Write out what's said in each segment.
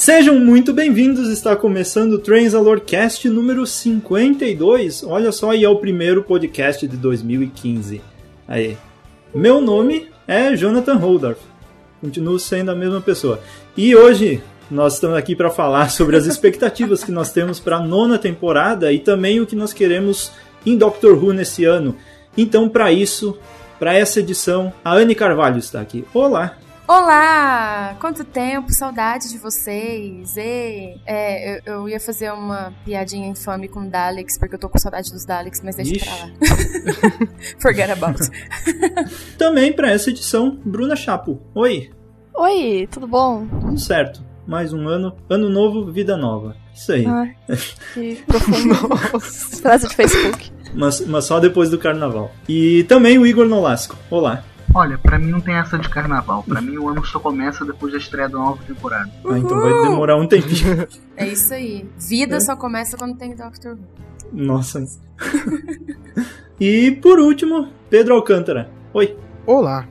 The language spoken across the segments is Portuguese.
Sejam muito bem-vindos, está começando o Transalorcast número 52. Olha só, e é o primeiro podcast de 2015. Aí. Meu nome é Jonathan Holdorf. Continuo sendo a mesma pessoa. E hoje nós estamos aqui para falar sobre as expectativas que nós temos para a nona temporada e também o que nós queremos em Doctor Who nesse ano. Então, para isso, para essa edição, a Anne Carvalho está aqui. Olá! Olá! Quanto tempo, saudade de vocês. E, é, eu, eu, ia fazer uma piadinha infame com Daleks, porque eu tô com saudade dos Daleks, mas deixa Ixi. pra lá. Forget about. Também para essa edição, Bruna Chapo. Oi! Oi, tudo bom? Tudo certo. Mais um ano, ano novo, vida nova. Isso aí. Ai, que profundo. Frase de Facebook. Mas, mas só depois do carnaval. E também o Igor Nolasco. Olá. Olha, pra mim não tem essa de carnaval. Pra mim o ano só começa depois da estreia da nova temporada. Ah, então vai demorar um tempinho. É isso aí. Vida é. só começa quando tem Doctor Who. Nossa. e por último, Pedro Alcântara. Oi. Olá.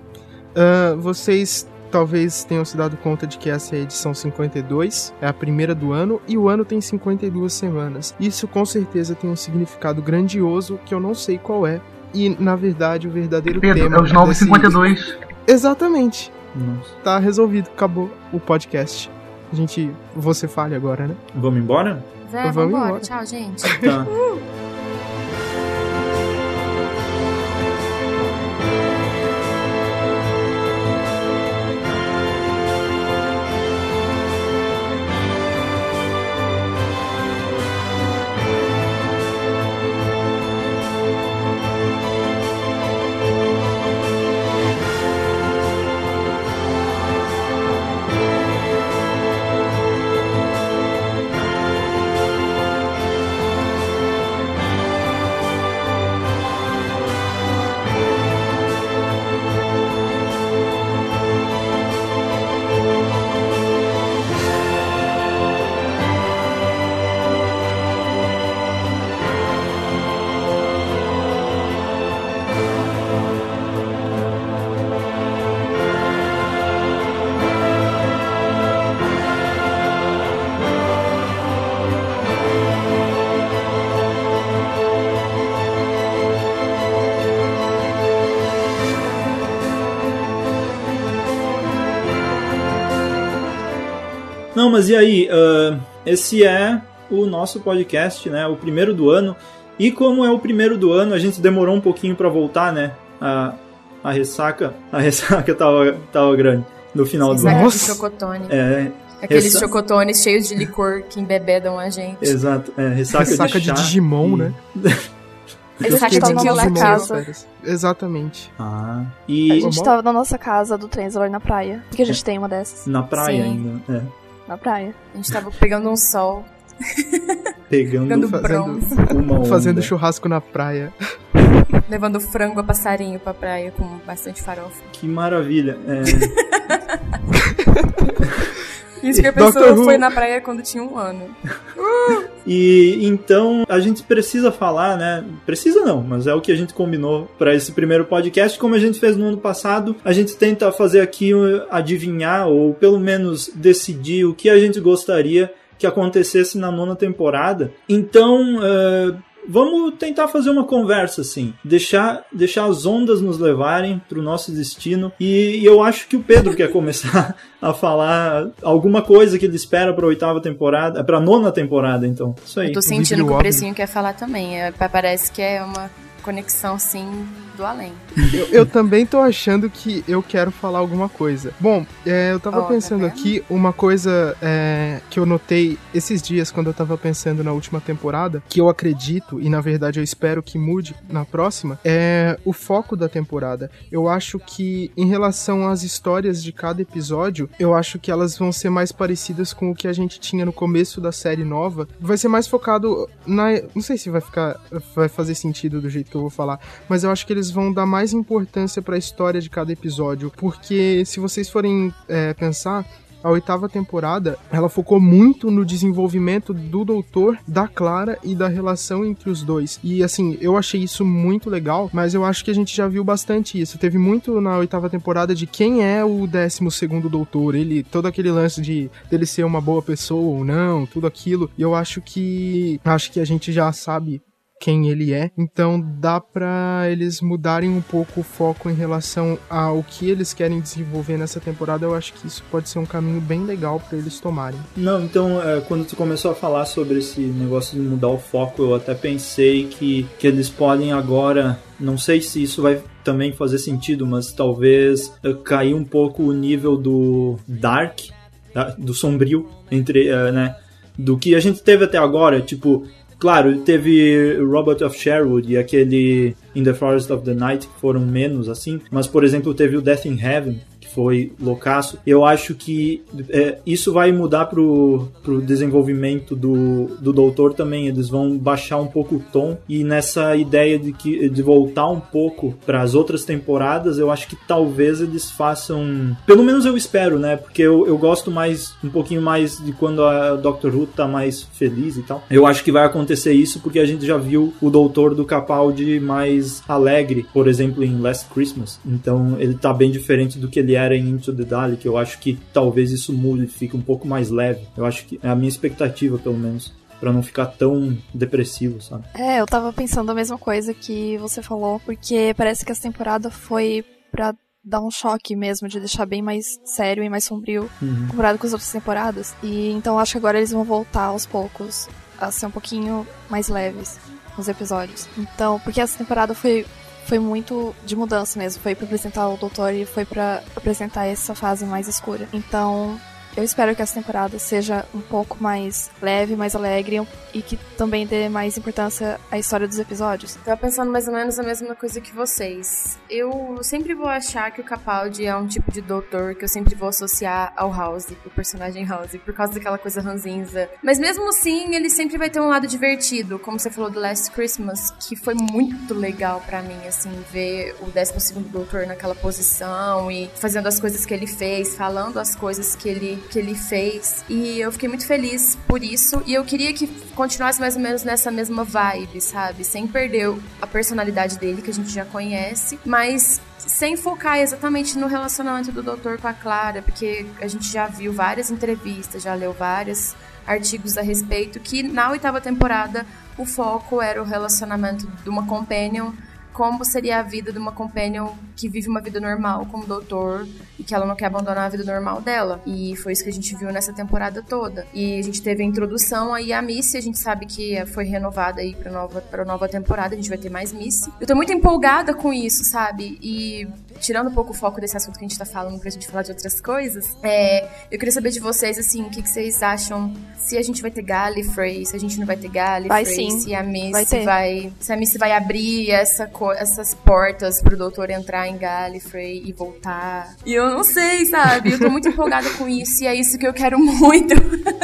Uh, vocês talvez tenham se dado conta de que essa é a edição 52, é a primeira do ano, e o ano tem 52 semanas. Isso com certeza tem um significado grandioso que eu não sei qual é, e, na verdade, o verdadeiro Pedro, tema. É os 952. Desse... Exatamente. Nossa. Tá resolvido, acabou o podcast. A gente. Você fale agora, né? Vamos embora? Vamos, vamos embora. embora. Tchau, gente. Tá. Mas e aí? Uh, esse é o nosso podcast, né? O primeiro do ano. E como é o primeiro do ano, a gente demorou um pouquinho para voltar, né? A, a ressaca, a ressaca tava, tava grande no final do ano. Nossa. chocotone. É, Aqueles ressa... chocotones cheios de licor que embebedam a gente. Exato, é, ressaca, ressaca de, de Digimon, e... né? Ressaca de Kill casa. Exatamente. Ah, e... A gente tava na nossa casa do Trenzor na praia. Porque a gente é. tem uma dessas. Na praia Sim. ainda, é na praia. A gente tava pegando um sol. Pegando, fazendo, uma fazendo churrasco na praia. Levando frango a passarinho pra praia com bastante farofa. Que maravilha. É... Isso que a pessoa foi na praia quando tinha um ano. e então a gente precisa falar, né? Precisa não, mas é o que a gente combinou para esse primeiro podcast. Como a gente fez no ano passado, a gente tenta fazer aqui adivinhar ou pelo menos decidir o que a gente gostaria que acontecesse na nona temporada. Então, uh, vamos tentar fazer uma conversa assim, deixar, deixar as ondas nos levarem para o nosso destino. E, e, eu acho que o Pedro quer começar a falar alguma coisa que ele espera para a oitava temporada, para a nona temporada, então. Isso aí. Eu tô sentindo que o Precinho quer falar também. É, parece que é uma conexão sim do além. Eu, eu, também tô achando que eu quero falar alguma coisa. Bom, é, eu tava oh, pensando tá aqui uma coisa é, que eu notei esses dias quando eu tava pensando na última temporada, que eu acredito e na verdade eu espero que mude na próxima, é o foco da temporada. Eu acho que em relação às histórias de cada episódio, eu acho que elas vão ser mais parecidas com o que a gente tinha no começo da série nova. Vai ser mais focado na. Não sei se vai ficar. Vai fazer sentido do jeito que eu vou falar, mas eu acho que eles vão dar mais importância para a história de cada episódio, porque se vocês forem é, pensar, a oitava temporada, ela focou muito no desenvolvimento do doutor, da Clara e da relação entre os dois. E assim, eu achei isso muito legal, mas eu acho que a gente já viu bastante isso. Teve muito na oitava temporada de quem é o décimo segundo doutor, ele, todo aquele lance de dele ser uma boa pessoa ou não, tudo aquilo. E eu acho que acho que a gente já sabe quem ele é. Então dá para eles mudarem um pouco o foco em relação ao que eles querem desenvolver nessa temporada. Eu acho que isso pode ser um caminho bem legal para eles tomarem. Não, então é, quando tu começou a falar sobre esse negócio de mudar o foco, eu até pensei que, que eles podem agora. Não sei se isso vai também fazer sentido, mas talvez é, cair um pouco o nível do dark, do sombrio, entre, uh, né? Do que a gente teve até agora, tipo, Claro, teve Robot of Sherwood e aquele In the Forest of the Night que foram menos assim, mas por exemplo teve o Death in Heaven foi loucaço. Eu acho que é, isso vai mudar pro, pro desenvolvimento do, do Doutor também. Eles vão baixar um pouco o tom e nessa ideia de, que, de voltar um pouco para as outras temporadas, eu acho que talvez eles façam. Pelo menos eu espero, né? Porque eu, eu gosto mais, um pouquinho mais de quando a Doctor Who tá mais feliz e tal. Eu acho que vai acontecer isso porque a gente já viu o Doutor do Capaldi mais alegre, por exemplo, em Last Christmas. Então ele tá bem diferente do que ele era em Into the Dalek, eu acho que talvez isso mude, fique um pouco mais leve. Eu acho que é a minha expectativa, pelo menos para não ficar tão depressivo, sabe? É, eu tava pensando a mesma coisa que você falou, porque parece que essa temporada foi para dar um choque mesmo, de deixar bem mais sério e mais sombrio uhum. comparado com as outras temporadas. E então acho que agora eles vão voltar aos poucos a ser um pouquinho mais leves nos episódios. Então, porque essa temporada foi foi muito de mudança mesmo. Foi para apresentar o doutor e foi para apresentar essa fase mais escura. Então, eu espero que essa temporada seja um pouco mais leve, mais alegre e que também dê mais importância à história dos episódios. Tava pensando mais ou menos a mesma coisa que vocês. Eu sempre vou achar que o Capaldi é um tipo de doutor que eu sempre vou associar ao House, o personagem House, por causa daquela coisa ranzinza. Mas mesmo assim, ele sempre vai ter um lado divertido, como você falou do Last Christmas, que foi muito legal para mim, assim, ver o 12 doutor naquela posição e fazendo as coisas que ele fez, falando as coisas que ele que ele fez. E eu fiquei muito feliz por isso. E eu queria que continuasse mais ou menos nessa mesma vibe, sabe? Sem perder a personalidade dele, que a gente já conhece, mas sem focar exatamente no relacionamento do doutor com a Clara, porque a gente já viu várias entrevistas, já leu vários artigos a respeito, que na oitava temporada o foco era o relacionamento de uma companion como seria a vida de uma companion que vive uma vida normal como doutor e que ela não quer abandonar a vida normal dela. E foi isso que a gente viu nessa temporada toda. E a gente teve a introdução aí a Missy, a gente sabe que foi renovada aí pra nova, pra nova temporada, a gente vai ter mais Missy. Eu tô muito empolgada com isso, sabe? E tirando um pouco o foco desse assunto que a gente tá falando pra gente falar de outras coisas, é, eu queria saber de vocês, assim, o que, que vocês acham se a gente vai ter Gallifrey, se a gente não vai ter Gallifrey, vai, sim. se a Missy vai, vai, se a Missy vai abrir essa, essas portas pro doutor entrar em Gallifrey e voltar. E eu não sei, sabe? Eu tô muito empolgada com isso e é isso que eu quero muito.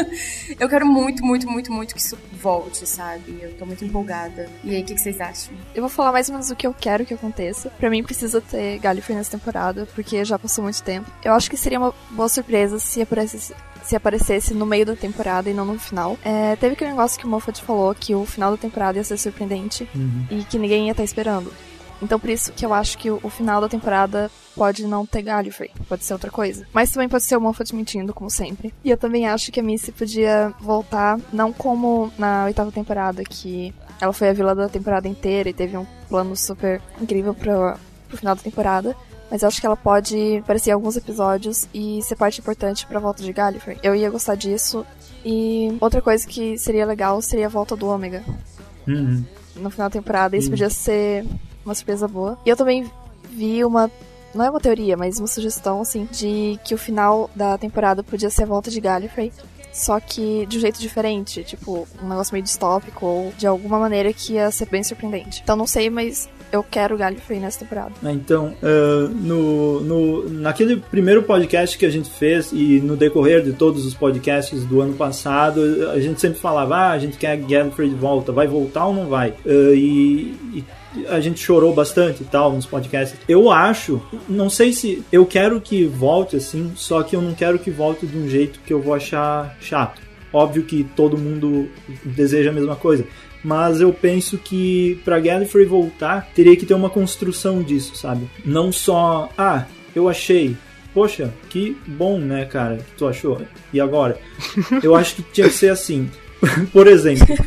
eu quero muito, muito, muito, muito que isso volte, sabe? Eu tô muito empolgada. E aí, o que, que vocês acham? Eu vou falar mais ou menos o que eu quero que aconteça. Pra mim, precisa ter Gallifrey nessa temporada, porque já passou muito tempo. Eu acho que seria uma boa surpresa se aparecesse se aparecesse no meio da temporada e não no final. É, teve aquele negócio que o Moffat falou que o final da temporada ia ser surpreendente uhum. e que ninguém ia estar esperando. Então por isso que eu acho que o, final da temporada pode não ter Gallifrey, pode ser outra coisa. Mas também pode ser o Moffat mentindo, como sempre. E eu também acho que a Missy podia voltar, não como na oitava temporada, que ela foi a vilã da temporada inteira e teve um plano super incrível pro, pro final da temporada. Mas eu acho que ela pode aparecer em alguns episódios e ser parte importante pra volta de Gallifrey. Eu ia gostar disso. E outra coisa que seria legal seria a volta do Ômega. Uhum. No final da temporada. Isso uhum. podia ser uma surpresa boa. E eu também vi uma não é uma teoria, mas uma sugestão, assim, de que o final da temporada podia ser a volta de Gallifrey. Só que de um jeito diferente, tipo, um negócio meio distópico, ou de alguma maneira que ia ser bem surpreendente. Então não sei, mas eu quero Gallifrey nessa temporada. É, então, uh, no, no, naquele primeiro podcast que a gente fez e no decorrer de todos os podcasts do ano passado, a gente sempre falava, ah, a gente quer Gallifrey de volta, vai voltar ou não vai? Uh, e, e a gente chorou bastante e tal nos podcasts. Eu acho, não sei se eu quero que volte assim, só que eu não quero que volte de um jeito que eu vou achar chato. Óbvio que todo mundo deseja a mesma coisa, mas eu penso que para Gallifrey voltar teria que ter uma construção disso, sabe? Não só, ah, eu achei, poxa, que bom, né, cara, que tu achou. E agora? Eu acho que tinha que ser assim. Por exemplo,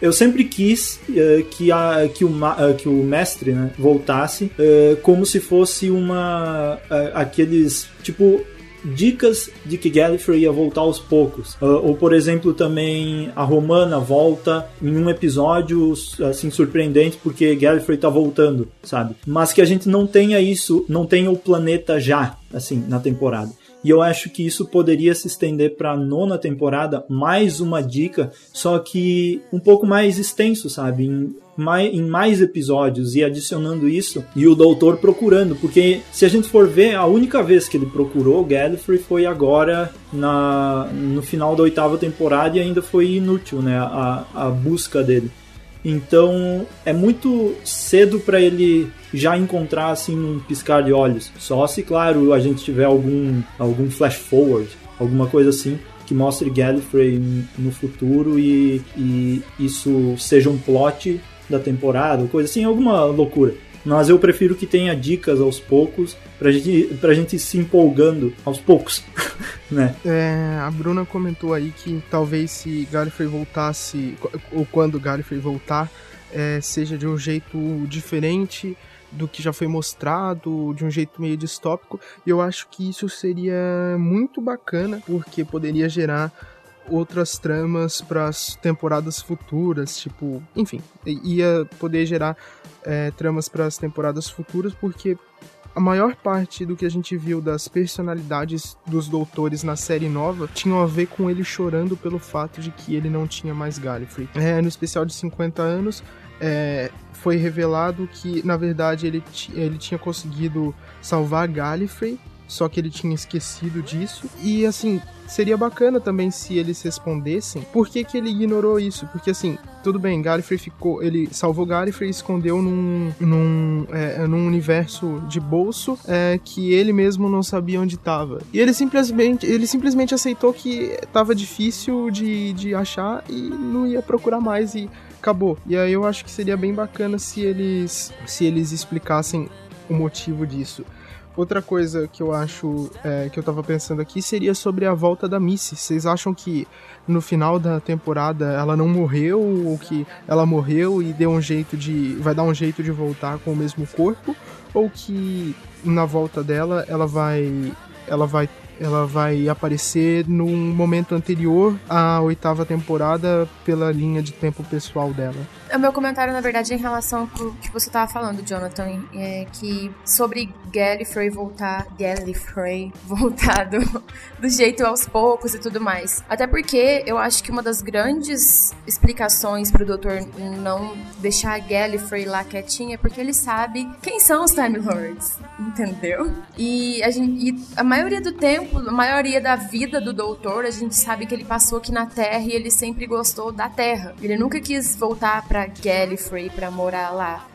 eu sempre quis uh, que, a, que, o, uh, que o mestre né, voltasse uh, como se fosse uma. aqueles. Tipo, dicas de que Gallifrey ia voltar aos poucos. Uh, ou, por exemplo, também a Romana volta em um episódio assim surpreendente porque Gallifrey tá voltando, sabe? Mas que a gente não tenha isso, não tenha o planeta já, assim, na temporada. E eu acho que isso poderia se estender para a nona temporada, mais uma dica, só que um pouco mais extenso, sabe? Em mais, em mais episódios e adicionando isso, e o doutor procurando, porque se a gente for ver, a única vez que ele procurou Gallifrey foi agora na, no final da oitava temporada e ainda foi inútil, né? A, a busca dele. Então é muito cedo para ele já encontrar assim um piscar de olhos. Só se, claro, a gente tiver algum, algum flash forward, alguma coisa assim que mostre Gallifrey no futuro e, e isso seja um plot da temporada, coisa assim, alguma loucura. Mas eu prefiro que tenha dicas aos poucos pra gente, pra gente se empolgando aos poucos, né? É, a Bruna comentou aí que talvez se Gallifrey voltasse, ou quando Gallifrey voltar, é, seja de um jeito diferente do que já foi mostrado, de um jeito meio distópico. E eu acho que isso seria muito bacana, porque poderia gerar outras tramas para as temporadas futuras, tipo, enfim, ia poder gerar é, tramas para as temporadas futuras, porque a maior parte do que a gente viu das personalidades dos doutores na série nova tinham a ver com ele chorando pelo fato de que ele não tinha mais Gallifrey. É, no especial de 50 anos, é, foi revelado que, na verdade, ele, ele tinha conseguido salvar Gallifrey, só que ele tinha esquecido disso. E, assim, seria bacana também se eles respondessem por que, que ele ignorou isso. Porque, assim, tudo bem, Gallifrey ficou. Ele salvou Gallifrey e escondeu num, num, é, num universo de bolso é, que ele mesmo não sabia onde estava. E ele simplesmente, ele simplesmente aceitou que estava difícil de, de achar e não ia procurar mais. E acabou. E aí eu acho que seria bem bacana se eles se eles explicassem o motivo disso. Outra coisa que eu acho é, que eu tava pensando aqui seria sobre a volta da Missy. Vocês acham que no final da temporada ela não morreu ou que ela morreu e deu um jeito de vai dar um jeito de voltar com o mesmo corpo ou que na volta dela ela vai ela vai ela vai aparecer num momento anterior à oitava temporada pela linha de tempo pessoal dela. O meu comentário, na verdade, é em relação ao que você estava falando, Jonathan, é que sobre Gallifrey voltar, Gallifrey voltar do, do jeito aos poucos e tudo mais. Até porque eu acho que uma das grandes explicações pro doutor não deixar a Gallifrey lá quietinha é porque ele sabe quem são os Time Lords, entendeu? E a, gente, e a maioria do tempo, a maioria da vida do doutor, a gente sabe que ele passou aqui na Terra e ele sempre gostou da Terra. Ele nunca quis voltar pra Gallifrey pra morar lá.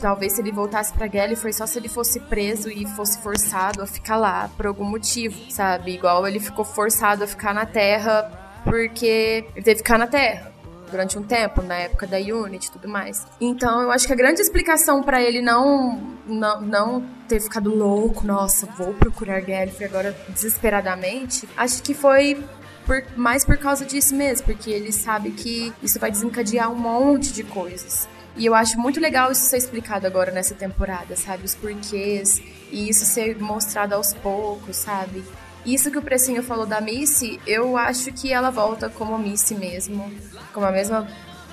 Talvez se ele voltasse pra Gallifrey só se ele fosse preso e fosse forçado a ficar lá por algum motivo, sabe? Igual ele ficou forçado a ficar na Terra porque ele teve que ficar na Terra durante um tempo, na época da Unity e tudo mais. Então, eu acho que a grande explicação para ele não, não não ter ficado louco, nossa, vou procurar Gallifrey agora desesperadamente, acho que foi por, mais por causa disso mesmo, porque ele sabe que isso vai desencadear um monte de coisas. E eu acho muito legal isso ser explicado agora nessa temporada, sabe? Os porquês e isso ser mostrado aos poucos, sabe? Isso que o Precinho falou da Missy, eu acho que ela volta como Missy mesmo, como a mesma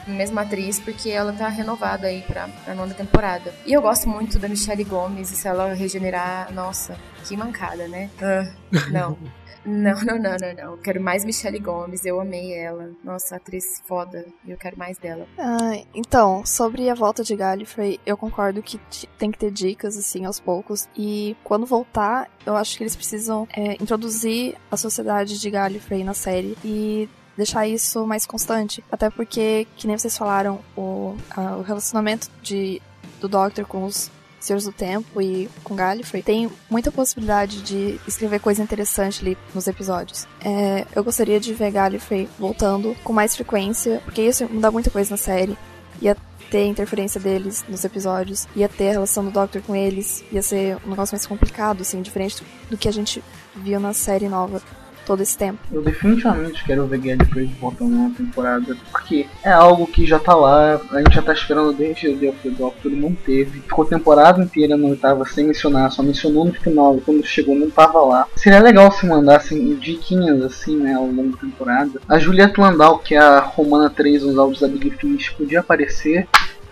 mesma atriz, porque ela tá renovada aí pra, pra nona temporada. E eu gosto muito da Michelle Gomes, e se ela regenerar, nossa, que mancada, né? Uh, não. Não, não, não, não, não. Quero mais Michelle Gomes, eu amei ela. Nossa, atriz foda, eu quero mais dela. Ah, então, sobre a volta de Gallifrey, eu concordo que tem que ter dicas, assim, aos poucos. E quando voltar, eu acho que eles precisam é, introduzir a sociedade de Gallifrey na série e deixar isso mais constante. Até porque, que nem vocês falaram, o, a, o relacionamento de do Doctor com os Senhores do Tempo e com Gallifrey, tem muita possibilidade de escrever coisa interessante ali nos episódios. É, eu gostaria de ver Gallifrey voltando com mais frequência, porque isso muda muita coisa na série. Ia ter interferência deles nos episódios, ia ter a relação do Doctor com eles, ia ser um negócio mais complicado, assim, diferente do que a gente viu na série nova todo esse tempo. Eu definitivamente quero ver Gallifrey voltando numa temporada, porque é algo que já tá lá, a gente já tá esperando desde o The of the Doctor, não teve. Ficou a temporada inteira na oitava sem mencionar, só mencionou no final, e quando chegou não tava lá. Seria legal se mandassem diquinhas assim, né, ao longo da temporada. A Juliette Landau, que é a Romana 3 nos áudios da Big Finish, podia aparecer.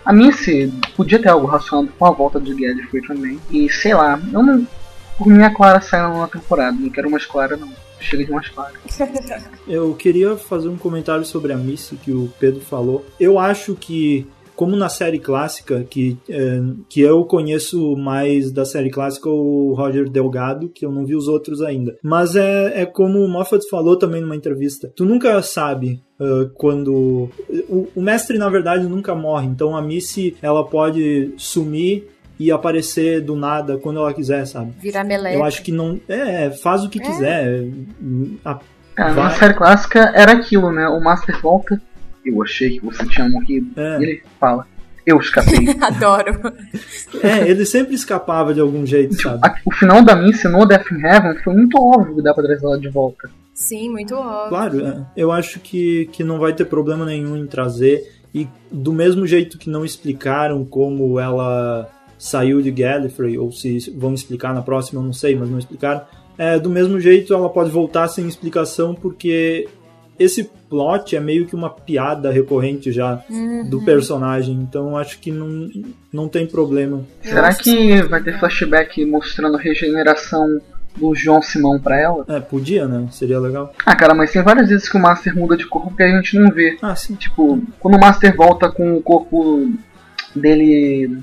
A Missy podia ter algo relacionado com a volta de Gallifrey também. E sei lá, eu não. Por mim a Clara saindo na temporada, não quero mais Clara não. Chega de Clara. Eu queria fazer um comentário sobre a Missy que o Pedro falou. Eu acho que como na série clássica, que, é, que eu conheço mais da série clássica o Roger Delgado, que eu não vi os outros ainda. Mas é, é como o Moffat falou também numa entrevista. Tu nunca sabe Uh, quando o, o, mestre na verdade nunca morre então a Missy ela pode sumir e aparecer do nada quando ela quiser, sabe? Virar meleca. Eu acho que não. É, faz o que é. quiser. A, é, na série clássica era aquilo, né? O Master volta. Eu achei que você tinha morrido. É. E ele fala. Eu escapei. Adoro. É, ele sempre escapava de algum jeito, tipo, sabe? o final da Missy no Death in Heaven foi muito óbvio que dá pra trazer ela de volta. Sim, muito óbvio. Claro, é. eu acho que, que não vai ter problema nenhum em trazer. E do mesmo jeito que não explicaram como ela saiu de Gallifrey, ou se vão explicar na próxima, eu não sei, mas não explicaram. É, do mesmo jeito, ela pode voltar sem explicação, porque esse plot é meio que uma piada recorrente já uhum. do personagem, então acho que não, não tem problema. Será que vai ter flashback mostrando regeneração do João Simão pra ela? É, podia, né? Seria legal. Ah, cara, mas tem várias vezes que o Master muda de corpo que a gente não vê. Ah, sim. Tipo, quando o Master volta com o corpo dele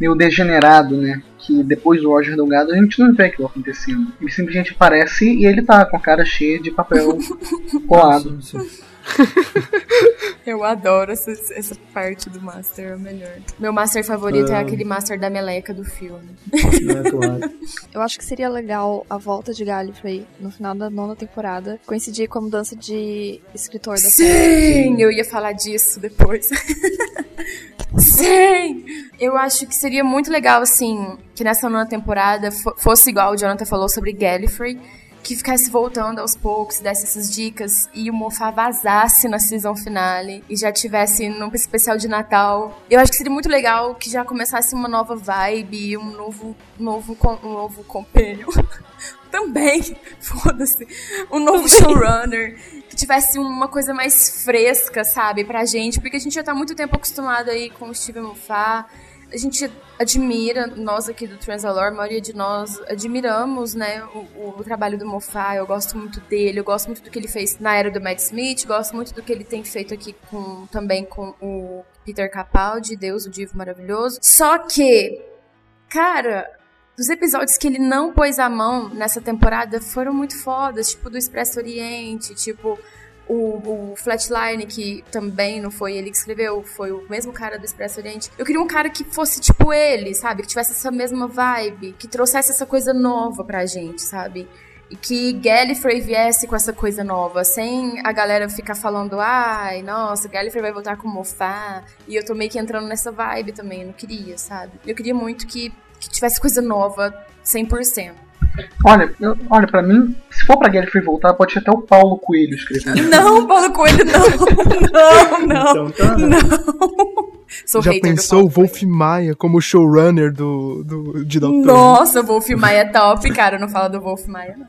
meio degenerado, né? Que depois do Roger Delgado a gente não vê aquilo acontecendo. Ele simplesmente aparece e ele tá com a cara cheia de papel colado. Sim, sim. Eu adoro essa, essa parte do Master, é o melhor. Meu Master favorito é, é aquele Master da meleca do filme. É, claro. Eu acho que seria legal a volta de Gallifrey no final da nona temporada coincidir com a mudança de escritor da Sim, série. Sim, eu ia falar disso depois. Sim! Eu acho que seria muito legal, assim, que nessa nona temporada fosse igual o Jonathan falou sobre Gallifrey, que ficasse voltando aos poucos, desse essas dicas e o Mofá vazasse na season finale e já tivesse num especial de Natal. Eu acho que seria muito legal que já começasse uma nova vibe, um novo, novo, um novo companion. Também, foda-se, um novo showrunner que tivesse uma coisa mais fresca, sabe, pra gente, porque a gente já tá muito tempo acostumado aí com o Steven Moffat. A gente admira, nós aqui do Transalore, a maioria de nós admiramos, né, o, o, trabalho do Moffat, eu gosto muito dele, eu gosto muito do que ele fez na era do Matt Smith, gosto muito do que ele tem feito aqui com, também com o Peter Capaldi, Deus, o Divo Maravilhoso. Só que, cara, dos episódios que ele não pôs a mão nessa temporada foram muito fodas, tipo do Expresso Oriente, tipo o, o, Flatline, que também não foi ele que escreveu, foi o mesmo cara do Expresso Oriente. Eu queria um cara que fosse tipo ele, sabe? Que tivesse essa mesma vibe, que trouxesse essa coisa nova pra gente, sabe? E que Gallifrey viesse com essa coisa nova, sem a galera ficar falando, ai, nossa, Gallifrey vai voltar com Mofá. E eu tô meio que entrando nessa vibe também, eu não queria, sabe? Eu queria muito que que tivesse coisa nova 100%. Olha, eu, olha, pra mim, se for pra Gallifrey voltar, pode ser até o Paulo Coelho escrevendo. Não, Paulo Coelho, não! Não, não! Então, tá, né? Não! Sou Já pensou o Wolf Maia como showrunner do, do, de Doctor Nossa, o Wolf Maia é top, cara. Não fala do Wolf Maia, não.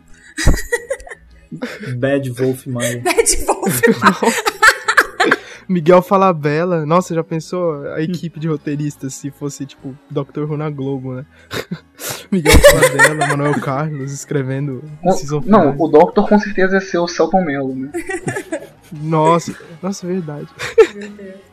Bad Wolf Maia. Bad Wolf Maia. Miguel Falabella. Nossa, já pensou a equipe de roteiristas se fosse, tipo, Dr. Who na Globo, né? Miguel Falabella, Manuel Carlos escrevendo o, Não, o Doctor com certeza ia ser o Celton Mello, né? Nossa, nossa, verdade.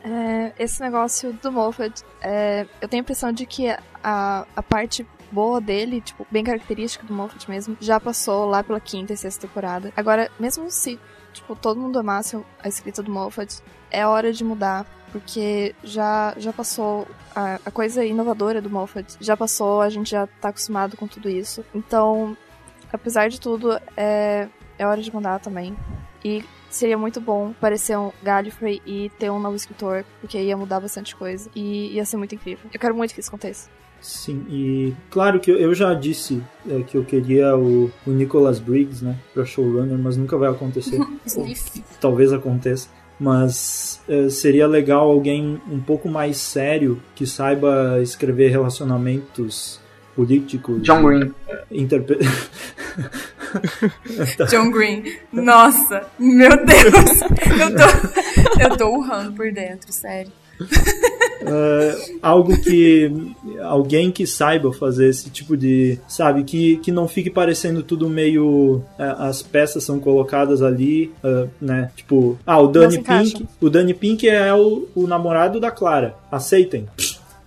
É, esse negócio do Moffat, é, eu tenho a impressão de que a, a parte boa dele, tipo, bem característica do Moffat mesmo, já passou lá pela quinta e sexta temporada. Agora, mesmo se, tipo, todo mundo amasse a escrita do Moffat, é hora de mudar, porque já, já passou a, a coisa inovadora do Moffat, já passou, a gente já tá acostumado com tudo isso. Então, apesar de tudo, é, é hora de mudar também. E seria muito bom parecer um Gallifrey e ter um novo escritor, porque ia mudar bastante coisa e ia ser muito incrível. Eu quero muito que isso aconteça. Sim, e claro que eu já disse é, que eu queria o, o Nicholas Briggs, né, pra showrunner, mas nunca vai acontecer. Ou, talvez aconteça. Mas é, seria legal alguém um pouco mais sério que saiba escrever relacionamentos políticos. John Green. Interpre... John Green. Nossa, meu Deus. Eu tô, eu tô urrando por dentro, sério. Uh, algo que alguém que saiba fazer esse tipo de sabe que, que não fique parecendo tudo meio uh, as peças são colocadas ali uh, né tipo ah o Danny Pink o Danny Pink é o, o namorado da Clara. Aceitem.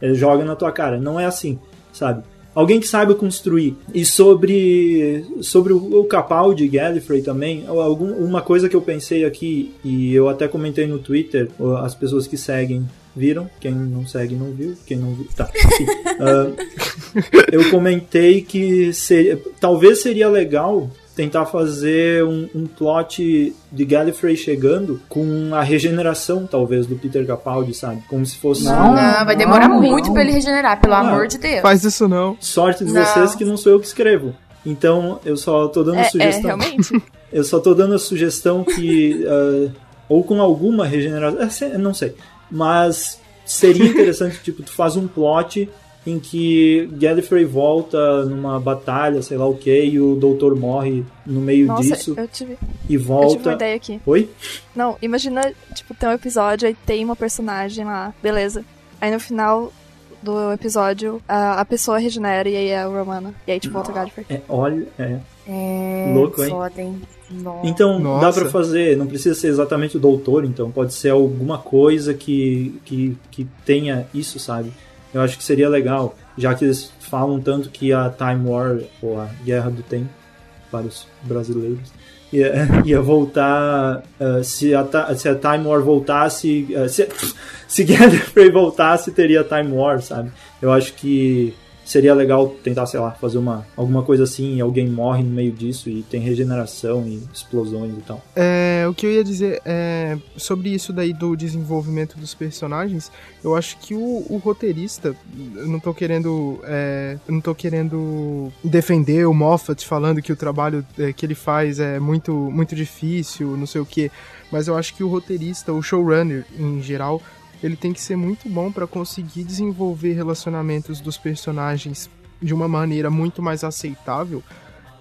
Ele joga na tua cara. Não é assim sabe? Alguém que saiba construir. E sobre, sobre o, o Capaldi Gallifrey também, algum, uma coisa que eu pensei aqui, e eu até comentei no Twitter, as pessoas que seguem viram, quem não segue não viu, quem não viu, tá. uh, eu comentei que seria, talvez seria legal tentar fazer um, um plot de Gallifrey chegando com a regeneração, talvez, do Peter Capaldi, sabe? Como se fosse. Não, não vai demorar não, muito não. pra ele regenerar, pelo amor de Deus. Faz isso não. Sorte de vocês que não sou eu que escrevo. Então, eu só tô dando é, é sugestão. É, realmente. eu só tô dando a sugestão que. Uh, ou com alguma regeneração. É, não sei. Mas seria interessante, tipo, tu faz um plot em que Gallifrey volta numa batalha, sei lá o que, e o doutor morre no meio Nossa, disso. Eu tive, e volta. Eu tive uma ideia aqui. Oi? Não, imagina, tipo, tem um episódio, aí tem uma personagem lá, beleza. Aí no final do episódio, a, a pessoa regenera e aí é o Romana. E aí, tipo, volta Gallifrey. É, olha, é. É. Louco, hein? Foda, hein? Nossa. Então, Nossa. dá para fazer, não precisa ser exatamente o doutor, então pode ser alguma coisa que, que, que tenha isso, sabe? Eu acho que seria legal, já que eles falam tanto que a Time War, ou a Guerra do Tempo, para os brasileiros, ia, ia voltar. Uh, se, a, se a Time War voltasse. Uh, se, se Gallifrey voltasse, teria Time War, sabe? Eu acho que seria legal tentar, sei lá, fazer uma, alguma coisa assim e alguém morre no meio disso e tem regeneração e explosões e tal. É, o que eu ia dizer é, sobre isso daí do desenvolvimento dos personagens, eu acho que o, o roteirista, não tô querendo, é, não tô querendo defender o Moffat falando que o trabalho é, que ele faz é muito, muito difícil, não sei o que, mas eu acho que o roteirista, o showrunner em geral, ele tem que ser muito bom para conseguir desenvolver relacionamentos dos personagens de uma maneira muito mais aceitável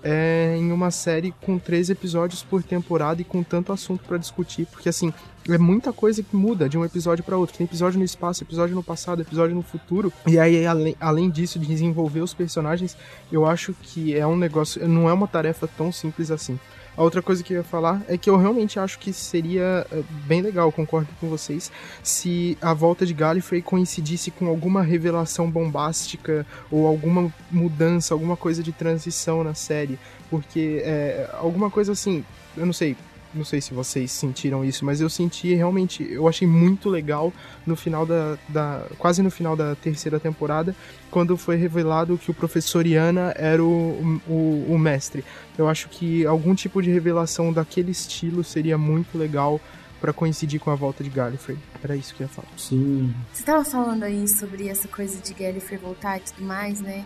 é, em uma série com três episódios por temporada e com tanto assunto para discutir, porque assim é muita coisa que muda de um episódio para outro. Tem episódio no espaço, episódio no passado, episódio no futuro. E aí, além, além disso, de desenvolver os personagens, eu acho que é um negócio, não é uma tarefa tão simples assim. A outra coisa que eu ia falar é que eu realmente acho que seria eh, bem legal, concordo com vocês, se a volta de Gallifrey coincidisse com alguma revelação bombástica ou alguma mudança, alguma coisa de transição na série. Porque é, alguma coisa assim, eu não sei, não sei se vocês sentiram isso, mas eu senti realmente, eu achei muito legal no final da, da quase no final da terceira temporada, quando foi revelado que o professor Iana era o, o, o mestre. Eu acho que algum tipo de revelação daquele estilo seria muito legal para coincidir com a volta de Gallifrey. Era isso que eu ia falar. Sim. Você tava falando aí sobre essa coisa de Gallifrey voltar e tudo mais, né?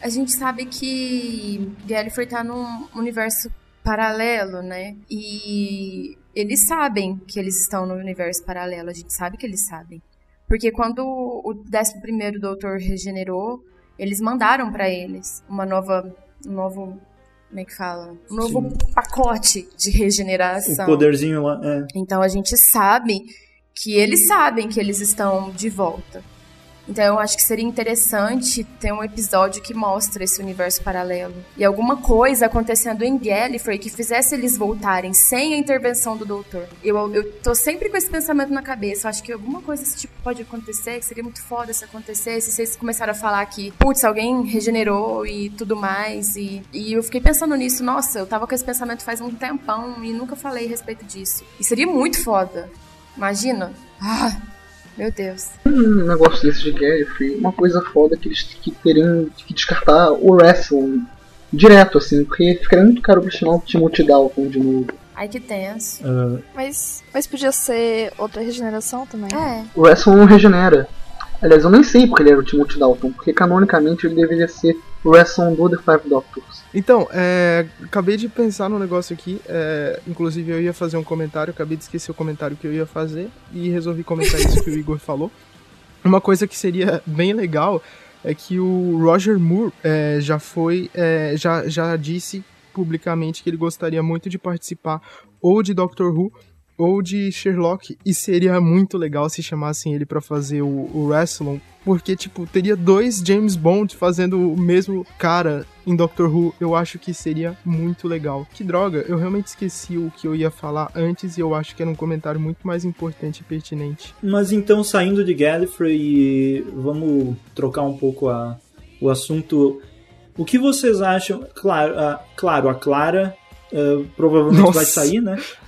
A gente sabe que Gallifrey tá num universo paralelo, né? E eles sabem que eles estão no universo paralelo, a gente sabe que eles sabem. Porque quando o 11 doutor regenerou, eles mandaram para eles uma nova. Um novo. Como é que fala? Um novo Sim. pacote de regeneração. O poderzinho lá. É. Então a gente sabe que eles sabem que eles estão de volta. Então eu acho que seria interessante ter um episódio que mostra esse universo paralelo. E alguma coisa acontecendo em Gallifrey que fizesse eles voltarem sem a intervenção do doutor. Eu, eu tô sempre com esse pensamento na cabeça. Eu acho que alguma coisa desse tipo pode acontecer, que seria muito foda se acontecesse. Se vocês começaram a falar que, putz, alguém regenerou e tudo mais. E, e eu fiquei pensando nisso. Nossa, eu tava com esse pensamento faz um tempão e nunca falei a respeito disso. E seria muito foda. Imagina. Ah, meu Deus. Um negócio desse de Gallifrey, uma coisa foda que eles que teriam que descartar o wrestling direto, assim, porque ficaria muito caro pra chamar o Timothy Dalton de novo. Ai, que tenso. Uh... Mas, mas podia ser outra regeneração também. É. O wrestling não regenera. Aliás, eu nem sei porque ele era o Timothy Dalton, porque canonicamente ele deveria ser o wrestling do The Five Doctors. Então, é, acabei de pensar num negócio aqui. É, inclusive, eu ia fazer um comentário, acabei de esquecer o comentário que eu ia fazer e resolvi comentar isso que o Igor falou. Uma coisa que seria bem legal é que o Roger Moore é, já foi, é, já, já disse publicamente que ele gostaria muito de participar ou de Doctor Who ou de Sherlock e seria muito legal se chamassem ele para fazer o, o Wrestling, porque tipo teria dois James Bond fazendo o mesmo cara em Doctor Who, eu acho que seria muito legal. Que droga, eu realmente esqueci o que eu ia falar antes e eu acho que era um comentário muito mais importante e pertinente. Mas então saindo de Gallifrey, vamos trocar um pouco a, o assunto. O que vocês acham? Claro, a, claro, a Clara uh, provavelmente Nossa. vai sair, né?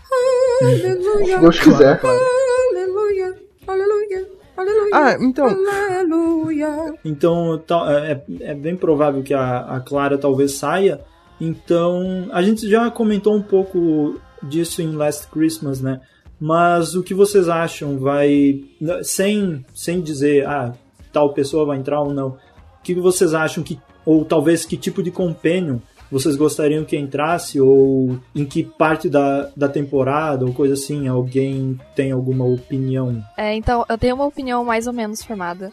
Aleluia. Se Deus quiser. Aleluia. Aleluia. Aleluia. Ah, então. Aleluia. Então é, é, é bem provável que a, a Clara talvez saia. Então a gente já comentou um pouco disso em Last Christmas, né? Mas o que vocês acham? Vai sem sem dizer ah tal pessoa vai entrar ou não? O que vocês acham que ou talvez que tipo de companion vocês gostariam que entrasse ou em que parte da, da temporada ou coisa assim? Alguém tem alguma opinião? É, então, eu tenho uma opinião mais ou menos formada.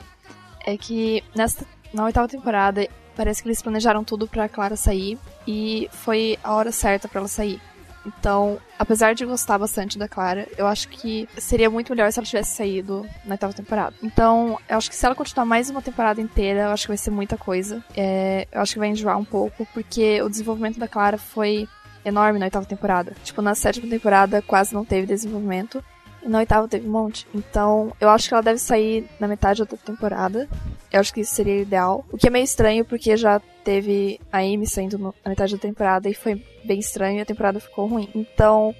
É que nessa, na oitava temporada parece que eles planejaram tudo para Clara sair e foi a hora certa para ela sair. Então, apesar de gostar bastante da Clara, eu acho que seria muito melhor se ela tivesse saído na oitava temporada. Então, eu acho que se ela continuar mais uma temporada inteira, eu acho que vai ser muita coisa. É, eu acho que vai enjoar um pouco, porque o desenvolvimento da Clara foi enorme na oitava temporada. Tipo, na sétima temporada quase não teve desenvolvimento. E na oitava teve um monte. Então, eu acho que ela deve sair na metade da temporada. Eu acho que isso seria ideal. O que é meio estranho, porque já teve a Amy saindo na metade da temporada e foi bem estranho e a temporada ficou ruim. Então,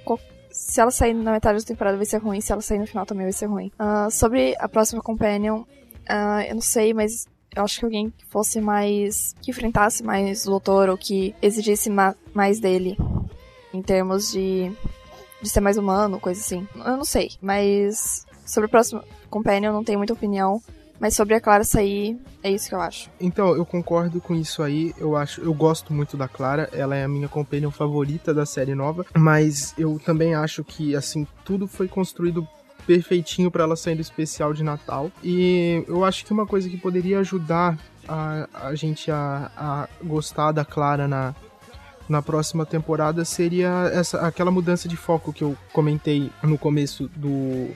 se ela sair na metade da temporada vai ser ruim, se ela sair no final também vai ser ruim. Uh, sobre a próxima Companion, uh, eu não sei, mas eu acho que alguém que fosse mais. que enfrentasse mais o doutor ou que exigisse ma mais dele em termos de de ser mais humano, coisa assim. Eu não sei, mas sobre o próximo Companion eu não tenho muita opinião. Mas sobre a Clara sair, é isso que eu acho. Então, eu concordo com isso aí. Eu acho, eu gosto muito da Clara. Ela é a minha companion favorita da série nova. Mas eu também acho que, assim, tudo foi construído perfeitinho para ela sair do especial de Natal. E eu acho que uma coisa que poderia ajudar a, a gente a, a gostar da Clara na, na próxima temporada seria essa aquela mudança de foco que eu comentei no começo do,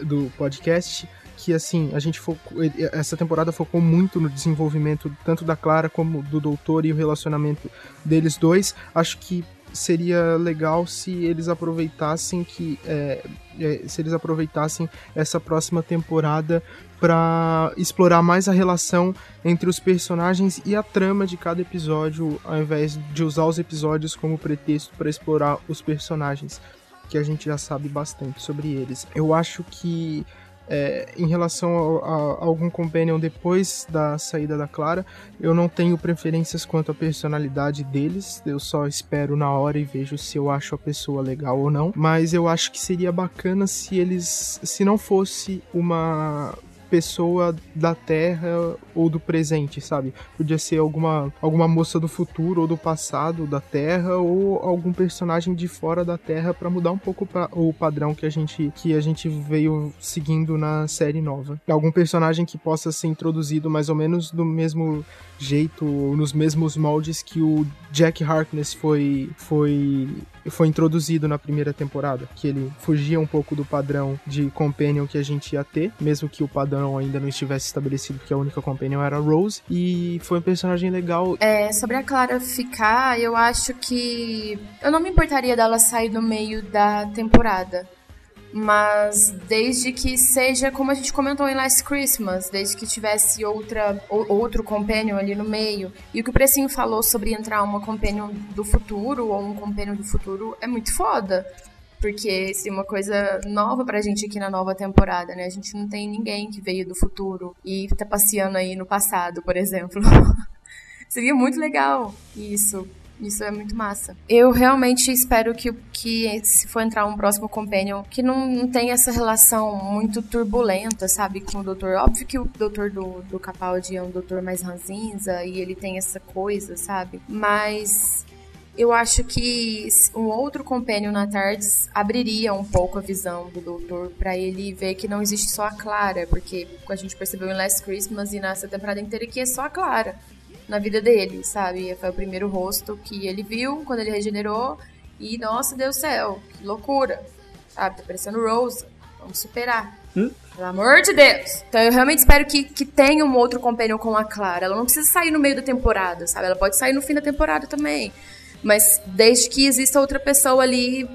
do podcast que assim a gente focou, essa temporada focou muito no desenvolvimento tanto da Clara como do Doutor e o relacionamento deles dois. Acho que seria legal se eles aproveitassem que é, se eles aproveitassem essa próxima temporada para explorar mais a relação entre os personagens e a trama de cada episódio, ao invés de usar os episódios como pretexto para explorar os personagens, que a gente já sabe bastante sobre eles. Eu acho que é, em relação a, a, a, algum companion depois da saída da Clara, eu não tenho preferências quanto à personalidade deles. Eu só espero na hora e vejo se eu acho a pessoa legal ou não. Mas eu acho que seria bacana se eles, se não fosse uma pessoa da Terra ou do presente, sabe? Podia ser alguma, alguma moça do futuro ou do passado da Terra ou algum personagem de fora da Terra para mudar um pouco pra, o padrão que a gente que a gente veio seguindo na série nova. Algum personagem que possa ser introduzido mais ou menos do mesmo jeito, nos mesmos moldes que o Jack Harkness foi foi foi introduzido na primeira temporada, que ele fugia um pouco do padrão de companion que a gente ia ter, mesmo que o padrão ainda não estivesse estabelecido que a única companion era a Rose. E foi um personagem legal. É, sobre a Clara ficar, eu acho que. Eu não me importaria dela sair no meio da temporada. Mas desde que seja como a gente comentou em Last Christmas, desde que tivesse outra outro companion ali no meio. E o que o Precinho falou sobre entrar uma companion do futuro ou um companion do futuro é muito foda. Porque seria uma coisa nova pra gente aqui na nova temporada, né? A gente não tem ninguém que veio do futuro e tá passeando aí no passado, por exemplo. seria muito legal isso. Isso é muito massa. Eu realmente espero que, que se for entrar um próximo Companion, que não, não tenha essa relação muito turbulenta, sabe, com o doutor. Óbvio que o doutor do, do Capaldi é um doutor mais ranzinza e ele tem essa coisa, sabe? Mas eu acho que um outro companion na Tardes abriria um pouco a visão do doutor para ele ver que não existe só a Clara, porque a gente percebeu em Last Christmas e nessa temporada inteira que é só a Clara na vida dele, sabe? Foi o primeiro rosto que ele viu quando ele regenerou. E, nossa, Deus do céu, que loucura. Sabe? Tá parecendo Rose. Vamos superar. Hum? Pelo amor de Deus. Então eu realmente espero que, que tenha um outro companion com a Clara. Ela não precisa sair no meio da temporada, sabe? Ela pode sair no fim da temporada também. Mas desde que exista outra pessoa ali